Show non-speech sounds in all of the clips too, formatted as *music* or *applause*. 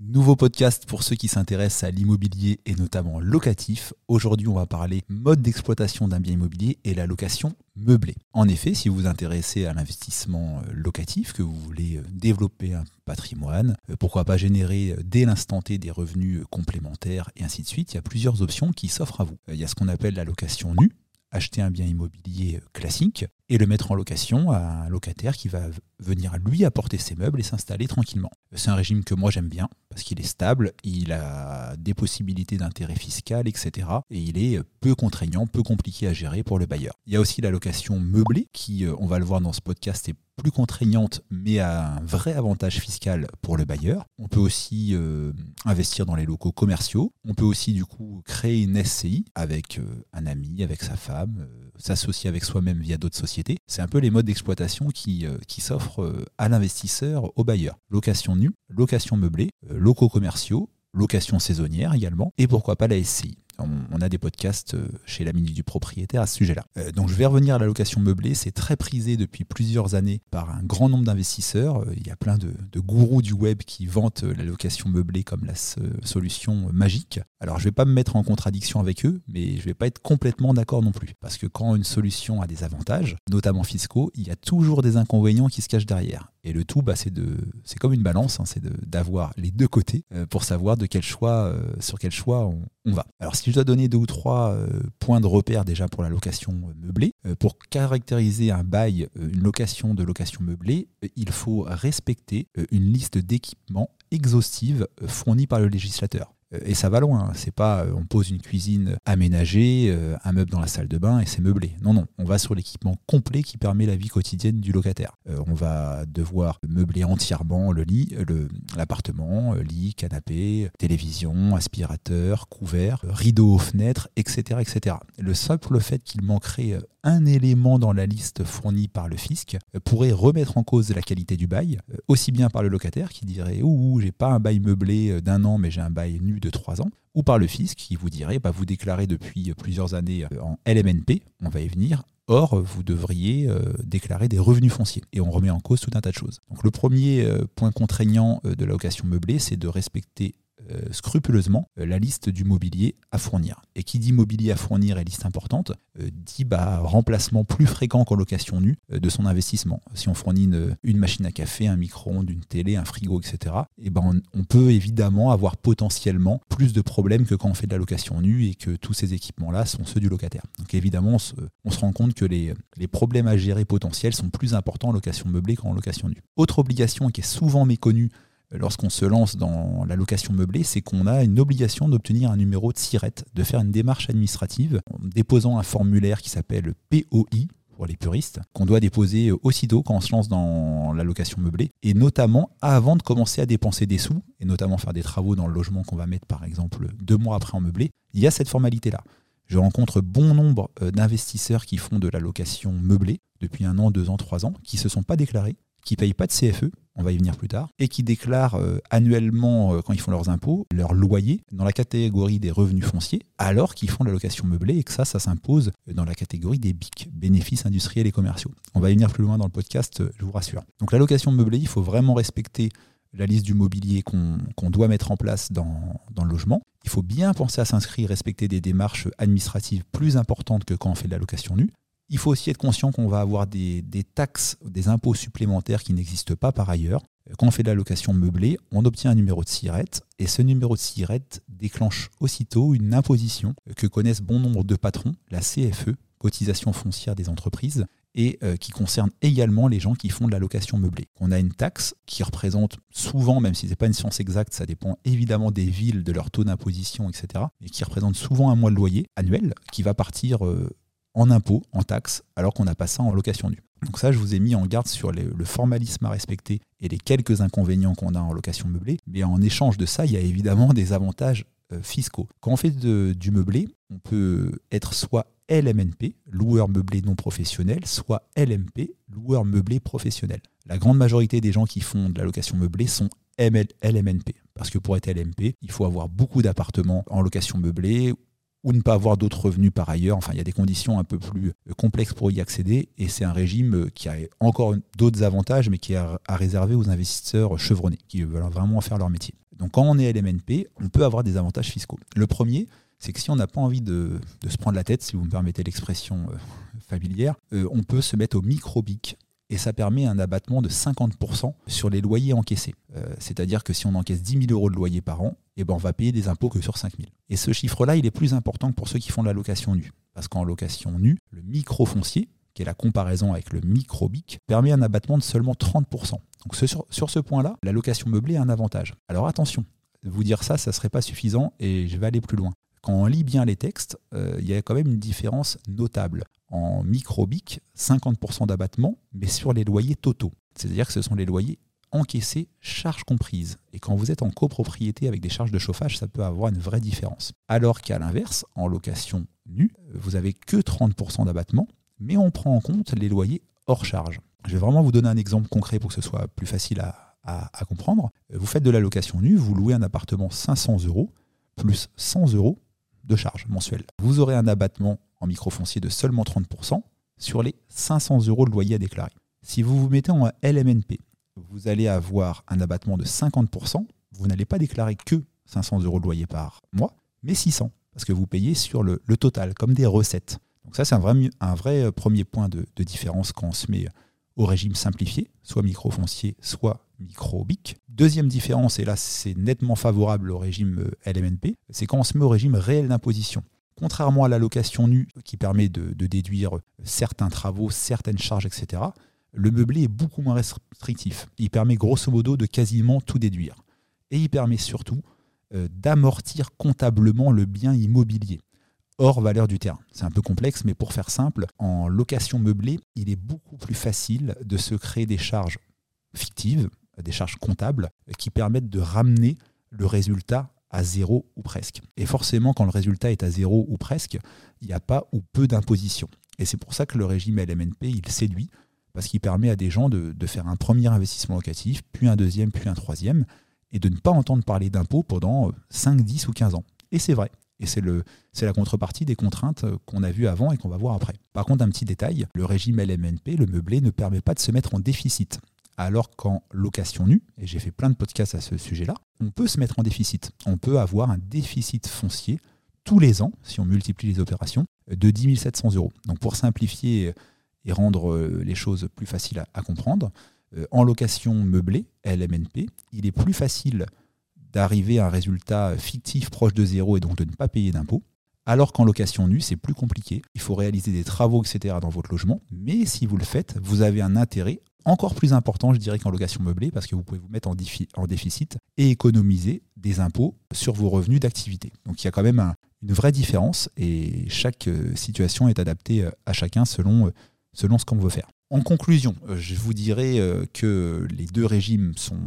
Nouveau podcast pour ceux qui s'intéressent à l'immobilier et notamment locatif. Aujourd'hui, on va parler mode d'exploitation d'un bien immobilier et la location meublée. En effet, si vous vous intéressez à l'investissement euh, locatif, que vous voulez euh, développer un patrimoine, euh, pourquoi pas générer dès l'instant T des revenus complémentaires et ainsi de suite, il y a plusieurs options qui s'offrent à vous. Il y a ce qu'on appelle la location nue, acheter un bien immobilier classique et le mettre en location à un locataire qui va venir lui apporter ses meubles et s'installer tranquillement. C'est un régime que moi j'aime bien parce qu'il est stable, il a des possibilités d'intérêt fiscal, etc. Et il est peu contraignant, peu compliqué à gérer pour le bailleur. Il y a aussi la location meublée qui, euh, on va le voir dans ce podcast, est plus contraignante mais a un vrai avantage fiscal pour le bailleur. On peut aussi euh, investir dans les locaux commerciaux. On peut aussi du coup créer une SCI avec euh, un ami, avec sa femme, s'associer avec soi-même via d'autres sociétés. C'est un peu les modes d'exploitation qui, qui s'offrent à l'investisseur, au bailleur. Location nue, location meublée, locaux commerciaux, location saisonnière également, et pourquoi pas la SCI. On, a des podcasts euh, chez la Minute du Propriétaire à ce sujet-là. Euh, donc je vais revenir à la location meublée. C'est très prisé depuis plusieurs années par un grand nombre d'investisseurs. Euh, il y a plein de, gourous du web qui vantent la location meublée comme la solution magique. Alors je ne vais pas me mettre en contradiction avec eux, mais je ne vais pas être complètement d'accord non plus. Parce que quand une solution a des avantages, notamment fiscaux, il y a toujours des inconvénients qui se cachent derrière. Et le tout, bah, c'est comme une balance, hein, c'est d'avoir les deux côtés pour savoir de quel choix, sur quel choix on, va. Alors, si je dois donner deux ou trois euh, points de repère déjà pour la location meublée, pour caractériser un bail, une location de location meublée, il faut respecter une liste d'équipements exhaustive fournie par le législateur. Euh, et ça va loin. C'est pas euh, on pose une cuisine aménagée, euh, un meuble dans la salle de bain et c'est meublé. Non, non. On va sur l'équipement complet qui permet la vie quotidienne du locataire. on va devoir meubler entièrement le lit, l'appartement, lit, canapé, télévision, aspirateur, couvert, rideau aux fenêtres, etc., etc. Le simple fait qu'il manquerait un élément dans la liste fournie par le fisc pourrait remettre en cause la qualité du bail, aussi bien par le locataire qui dirait ouh, j'ai pas un bail meublé d'un an mais j'ai un bail nu de 3 ans, ou par le fisc qui vous dirait bah, vous déclarez depuis plusieurs années euh, en LMNP, on va y venir, Or, vous devriez euh, déclarer des revenus fonciers. Et on remet en cause tout un tas de choses. Donc le premier euh, point contraignant de la location meublée, c'est de respecter euh, scrupuleusement euh, la liste du mobilier à fournir. Et qui dit mobilier à fournir et liste importante, euh, dit bah, remplacement plus fréquent qu'en location nue de son investissement. Si on fournit une, machine à café, un micro-ondes, une télé, un frigo, etc., et ben on, peut évidemment avoir potentiellement plus de problèmes que quand on fait de la location nue et que tous ces équipements-là sont ceux du locataire. Donc évidemment, on se, rend compte que les, les problèmes à gérer potentiels sont plus importants en location meublée qu'en location nue. Autre obligation qui est souvent méconnue lorsqu'on se lance dans la location meublée, c'est qu'on a une obligation d'obtenir un numéro de SIRET, de faire une démarche administrative en déposant un formulaire qui s'appelle POI pour les puristes, qu'on doit déposer aussitôt quand on se lance dans la location meublée, et notamment avant de commencer à dépenser des sous, et notamment faire des travaux dans le logement qu'on va mettre par exemple deux mois après en meublé, il y a cette formalité-là. Je rencontre bon nombre euh, d'investisseurs qui font de la location meublée depuis un an, deux ans, trois ans, qui ne se sont pas déclarés, qui ne payent pas de CFE, on va y venir plus tard, et qui déclarent euh, annuellement, euh, quand ils font leurs impôts, leur loyer dans la catégorie des revenus fonciers, alors qu'ils font la location meublée, et que ça, ça s'impose dans la catégorie des BIC, bénéfices industriels et commerciaux. On va y venir plus loin dans le podcast, euh, je vous rassure. Donc la location meublée, il faut vraiment respecter la liste du mobilier qu'on doit mettre en place dans, dans, le logement. Il faut bien penser à s'inscrire, respecter des démarches administratives plus importantes que quand on fait de la location nue. Il faut aussi être conscient qu'on va avoir des, taxes, des impôts supplémentaires qui n'existent pas par ailleurs. Quand on fait de la location meublée, on obtient un numéro de SIRET et ce numéro de SIRET déclenche aussitôt une imposition que connaissent bon nombre de patrons, la CFE, cotisation foncière des entreprises, et euh, qui concerne également les gens qui font de la location meublée. On a une taxe qui représente souvent, même si ce n'est pas une science exacte, ça dépend évidemment des villes, de leur taux d'imposition, etc., mais qui représente souvent un mois de loyer annuel qui va partir euh, en impôts, en taxes, alors qu'on n'a pas ça en location nue. Donc ça, je vous ai mis en garde sur le formalisme à respecter et les quelques inconvénients qu'on a en location meublée. Mais en échange de ça, il y a évidemment des avantages euh, fiscaux. Quand on fait du meublé, on peut être soit LMNP, loueur meublé non professionnel, soit LMP, loueur meublé professionnel. La grande majorité des gens qui font de la location meublée sont ML, LMNP. Parce que pour être LMP, il faut avoir beaucoup d'appartements en location meublée ou ne pas avoir d'autres revenus par ailleurs. Enfin, il y a des conditions un peu plus euh, complexes pour y accéder et c'est un régime euh, qui a encore d'autres avantages, mais qui est à réserver aux investisseurs chevronnés, qui veulent vraiment faire leur métier. Donc quand on est LMNP, on peut avoir des avantages fiscaux. Le premier, c'est que si on n'a pas envie de, se prendre la tête, si vous me permettez l'expression euh, familière, on peut se mettre au microbic et ça permet un abattement de 50% sur les loyers encaissés. Euh, c'est-à-dire que si on encaisse 10 000 euros de loyer par an, eh ben on va payer des impôts que sur 5 000. Et ce chiffre-là, il est plus important que pour ceux qui font de la location nue. Parce qu'en location nue, le micro-foncier, qui est la comparaison avec le micro-bic, permet un abattement de seulement 30%. Donc sur, ce point-là, la location meublée a un avantage. Alors attention, vous dire ça, ça ne serait pas suffisant et je vais aller plus loin. Quand on lit bien les textes, euh, il y a quand même une différence notable. En microbic, 50% d'abattement, mais sur les loyers totaux. C'est-à-dire que ce sont les loyers encaissés, charges comprises. Et quand vous êtes en copropriété avec des charges de chauffage, ça peut avoir une vraie différence. Alors qu'à l'inverse, en location nue, vous n'avez que 30% d'abattement, mais on prend en compte les loyers hors charge. Je vais vraiment vous donner un exemple concret pour que ce soit plus facile à, à comprendre. Vous faites de la location nue, vous louez un appartement 500 euros, plus 100 euros de charges mensuelles. Vous aurez un abattement en microfoncier de seulement 30% sur les 500 euros de loyer à déclarer. Si vous vous mettez en LMNP, vous allez avoir un abattement de 50%. Vous n'allez pas déclarer que 500 euros de loyer par mois, mais 600, parce que vous payez sur le, total, comme des recettes. Donc ça, c'est un vrai, vrai premier point de, différence quand on se met au régime simplifié, soit microfoncier, soit micro-BIC. Deuxième différence, et là c'est nettement favorable au régime euh, LMNP, c'est quand on se met au régime réel d'imposition. Contrairement à la location nue qui permet de, déduire certains travaux, certaines charges, etc., le meublé est beaucoup moins restrictif. Il permet grosso modo de quasiment tout déduire. Et il permet surtout euh, d'amortir comptablement le bien immobilier hors valeur du terrain. C'est un peu complexe, mais pour faire simple, en location meublée, il est beaucoup plus facile de se créer des charges fictives, des charges comptables, qui permettent de ramener le résultat à zéro ou presque. Et forcément, quand le résultat est à zéro ou presque, il n'y a pas ou peu d'imposition. Et c'est pour ça que le régime LMNP, il séduit, parce qu'il permet à des gens de, faire un premier investissement locatif, puis un deuxième, puis un troisième, et de ne pas entendre parler d'impôts pendant 5, 10 ou 15 ans. Et c'est vrai. Et c'est la contrepartie des contraintes qu'on a vues avant et qu'on va voir après. Par contre, un petit détail, le régime LMNP, le meublé, ne permet pas de se mettre en déficit. Alors qu'en location nue, et j'ai fait plein de podcasts à ce sujet-là, on peut se mettre en déficit. On peut avoir un déficit foncier tous les ans, si on multiplie les opérations, de 10 700 euros. Donc pour simplifier et rendre euh, les choses plus faciles à, comprendre, euh, en location meublée, LMNP, il est plus facile d'arriver à un résultat fictif proche de zéro et donc de ne pas payer d'impôts. Alors qu'en location nue, c'est plus compliqué. Il faut réaliser des travaux, etc. dans votre logement. Mais si vous le faites, vous avez un intérêt encore plus important, je dirais, qu'en location meublée, parce que vous pouvez vous mettre en, en déficit et économiser des impôts sur vos revenus d'activité. Donc il y a quand même une vraie différence et chaque euh, situation est adaptée euh, à chacun selon, euh, selon ce qu'on veut faire. En conclusion, je vous dirais que les deux régimes sont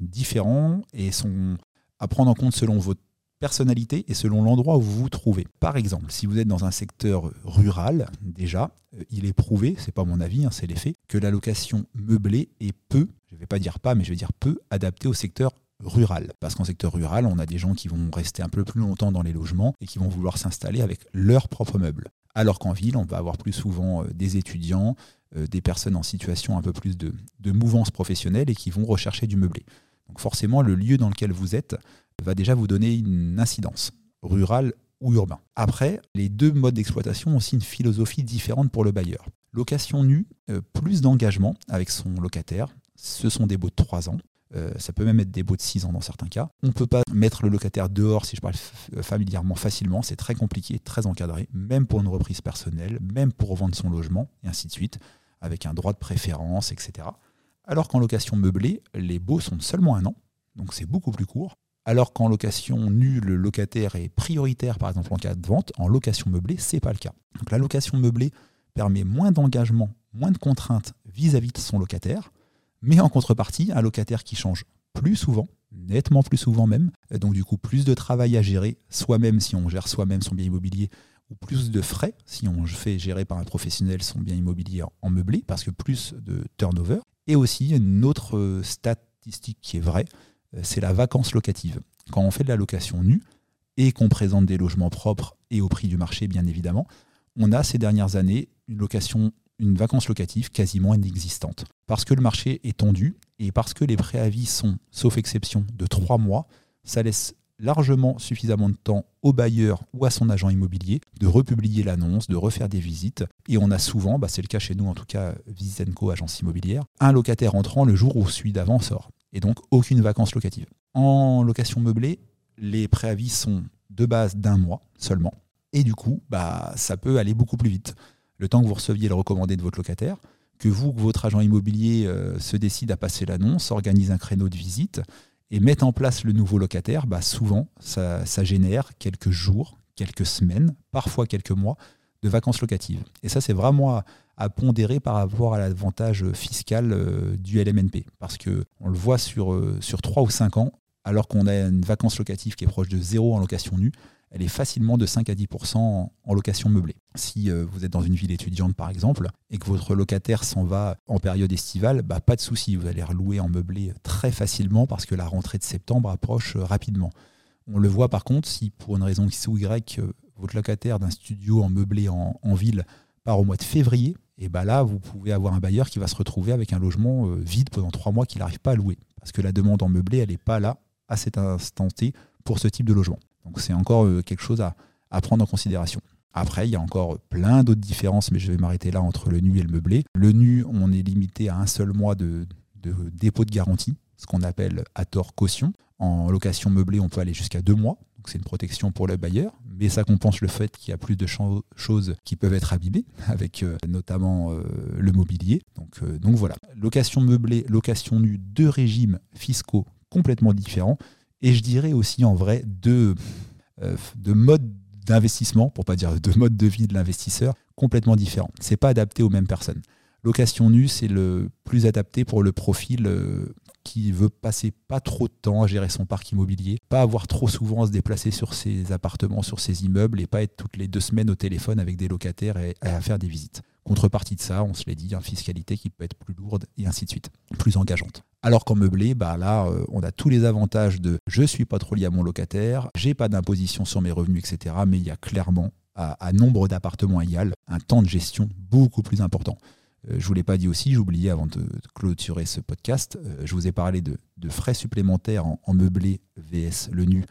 différents et sont à prendre en compte selon votre personnalité et selon l'endroit où vous vous trouvez. Par exemple, si vous êtes dans un secteur rural, déjà, euh, il est prouvé, c'est pas mon avis, hein, c'est l'effet, que la location meublée est peu, je ne vais pas dire pas, mais je vais dire peu adaptée au secteur rural. Parce qu'en secteur rural, on a des gens qui vont rester un peu plus longtemps dans les logements et qui vont vouloir s'installer avec leurs propres meubles. Alors qu'en ville, on va avoir plus souvent euh, des étudiants, euh, des personnes en situation un peu plus de, de mouvance professionnelle et qui vont rechercher du meublé. Donc forcément, le lieu dans lequel vous êtes va déjà vous donner une incidence, rurale ou urbain. Après, les deux modes d'exploitation ont aussi une philosophie différente pour le bailleur. Location nue, euh, plus d'engagement avec son locataire. Ce sont des baux de 3 ans. Euh, ça peut même être des baux de 6 ans dans certains cas. On ne peut pas mettre le locataire dehors, si je parle familièrement, facilement. C'est très compliqué, très encadré, même pour une reprise personnelle, même pour revendre son logement, et ainsi de suite, avec un droit de préférence, etc. Alors qu'en location meublée, les baux sont seulement un an, donc c'est beaucoup plus court. Alors qu'en location nue, le locataire est prioritaire, par exemple en cas de vente, en location meublée, c'est pas le cas. Donc la location meublée permet moins d'engagement, moins de contraintes vis-à-vis de son locataire, mais en contrepartie, un locataire qui change plus souvent, nettement plus souvent même, donc du coup plus de travail à gérer, soi-même si on gère soi-même son bien immobilier, ou plus de frais si on fait gérer par un professionnel son bien immobilier en meublé, parce que plus de turnover, et aussi, une autre euh, statistique qui est vraie, euh, c'est la vacance locative. Quand on fait de la location nue et qu'on présente des logements propres et au prix du marché, bien évidemment, on a ces dernières années une une vacance locative quasiment inexistante. Parce que le marché est tendu et parce que les préavis sont, sauf exception, de trois mois, ça laisse largement suffisamment de temps au bailleur ou à son agent immobilier de republier l'annonce, de refaire des visites. Et on a souvent, bah c'est le cas chez nous en tout cas, Visenco, agence immobilière, un locataire entrant le jour où celui d'avant sort. Et donc aucune vacance locative. En location meublée, les préavis sont de base d'un mois seulement. Et du coup, bah, ça peut aller beaucoup plus vite le temps que vous receviez le recommandé de votre locataire, que vous, que votre agent immobilier euh, se décide à passer l'annonce, organise un créneau de visite et mette en place le nouveau locataire, bah souvent, ça, génère quelques jours, quelques semaines, parfois quelques mois de vacances locatives. Et ça, c'est vraiment à, pondérer par rapport à l'avantage fiscal euh, du LMNP. Parce qu'on le voit sur, euh, sur 3 ou 5 ans, alors qu'on a une vacance locative qui est proche de zéro en location nue, elle est facilement de 5 à 10% en, location meublée. Si euh, vous êtes dans une ville étudiante par exemple et que votre locataire s'en va en période estivale, bah, pas de souci, vous allez relouer en meublé très facilement parce que la rentrée de septembre approche euh, rapidement. On le voit par contre si pour une raison X ou Y, euh, votre locataire d'un studio en meublé en, ville part au mois de février, et bah là vous pouvez avoir un bailleur qui va se retrouver avec un logement vide pendant trois mois qu'il n'arrive pas à louer parce que la demande en meublé elle n'est pas là à cet instant T pour ce type de logement. Donc c'est encore euh, quelque chose à, prendre en considération. Après, il y a encore plein d'autres différences, mais je vais m'arrêter là entre le nu et le meublé. Le nu, on est limité à un seul mois de, dépôt de garantie, ce qu'on appelle à tort caution. En location meublée, on peut aller jusqu'à deux mois, c'est une protection pour le bailleur, mais ça compense le fait qu'il y a plus de choses qui peuvent être abîmées, *laughs* avec euh, notamment euh, le mobilier. Donc, donc voilà, location meublée, location nue, deux régimes fiscaux complètement différents et je dirais aussi en vrai de, euh, de modes d'investissement, pour pas dire de mode de vie de l'investisseur, complètement différents. C'est pas adapté aux mêmes personnes. Location nue, c'est le plus adapté pour le profil euh, qui veut passer pas trop de temps à gérer son parc immobilier, pas avoir trop souvent à se déplacer sur ses appartements, sur ses immeubles et pas être toutes les deux semaines au téléphone avec des locataires et à faire des visites. Contrepartie de ça, on se l'est dit, une fiscalité qui peut être plus lourde et ainsi de suite, plus engageante. Alors qu'en meublé, bah là, euh, on a tous les avantages de je suis pas trop lié à mon locataire, j'ai pas d'imposition sur mes revenus, etc. Mais il y a clairement, à, nombre d'appartements égal, un temps de gestion beaucoup plus important. Euh, je ne vous l'ai pas dit aussi, oublié avant de, clôturer ce podcast, euh, je vous ai parlé de, frais supplémentaires en, en, meublé VS le nu,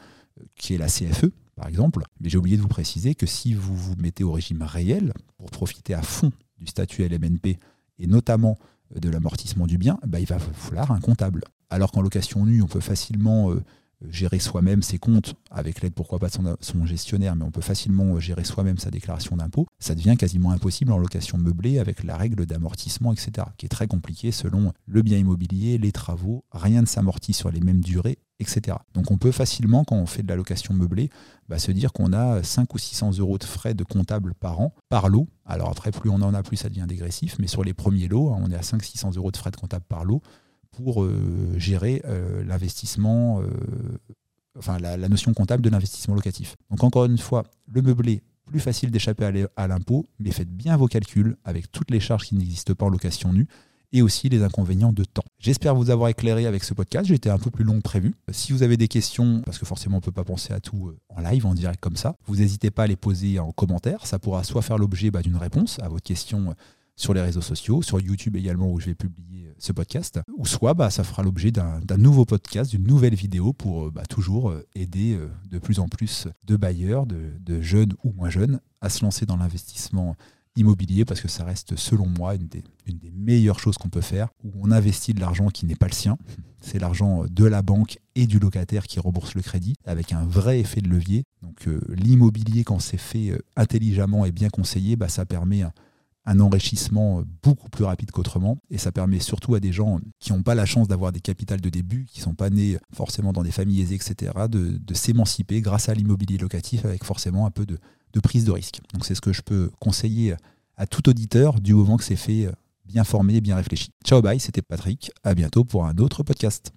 qui est la CFE, par exemple. Mais j'ai oublié de vous préciser que si vous vous mettez au régime réel pour profiter à fond du statut LMNP et notamment euh, de l'amortissement du bien, bah, il va falloir un comptable. Alors qu'en location nue, on peut facilement euh, gérer soi-même ses comptes avec l'aide, pourquoi pas, de son, gestionnaire, mais on peut facilement euh, gérer soi-même sa déclaration d'impôt. Ça devient quasiment impossible en location meublée avec la règle d'amortissement, etc., qui est très compliquée selon le bien immobilier, les travaux. Rien ne s'amortit sur les mêmes durées etc. Donc on peut facilement, quand on fait de la location meublée, bah, se dire qu'on a 5 ou 600 euros de frais de comptable par an, par lot. Alors après, plus on en a, plus ça devient dégressif, mais sur les premiers lots, hein, on est à 500-600 euros de frais de comptable par lot pour euh, gérer euh, l'investissement, euh, enfin la, notion comptable de l'investissement locatif. Donc encore une fois, le meublé, plus facile d'échapper à l'impôt, mais faites bien vos calculs avec toutes les charges qui n'existent pas en location nue et aussi les inconvénients de temps. J'espère vous avoir éclairé avec ce podcast. Été un peu plus long que prévu. Si vous avez des questions, parce que forcément on ne peut pas penser à tout en live, en direct comme ça, vous n'hésitez pas à les poser en commentaire. Ça pourra soit faire l'objet bah, d'une réponse à votre question sur les réseaux sociaux, sur YouTube également où je vais publier ce podcast, ou soit bah, ça fera l'objet d'un nouveau podcast, d'une nouvelle vidéo pour bah, toujours aider de plus en plus de bailleurs, de jeunes ou moins jeunes, à se lancer dans l'investissement immobilier parce que ça reste, selon moi, une des, meilleures choses qu'on peut faire, où on investit de l'argent qui n'est pas le sien. C'est l'argent de la banque et du locataire qui rembourse le crédit, avec un vrai effet de levier. Donc euh, l'immobilier, quand c'est fait euh, intelligemment et bien conseillé, bah, ça permet enrichissement euh, beaucoup plus rapide qu'autrement. Et ça permet surtout à des gens qui n'ont pas la chance d'avoir des capitales de début, qui ne sont pas nés forcément dans des familles aisées, etc., de, s'émanciper grâce à l'immobilier locatif avec forcément un peu de, prise de risque. Donc c'est ce que je peux conseiller à tout auditeur du moment que c'est fait bien formé bien réfléchi. Ciao bye, c'était Patrick. À bientôt pour un autre podcast.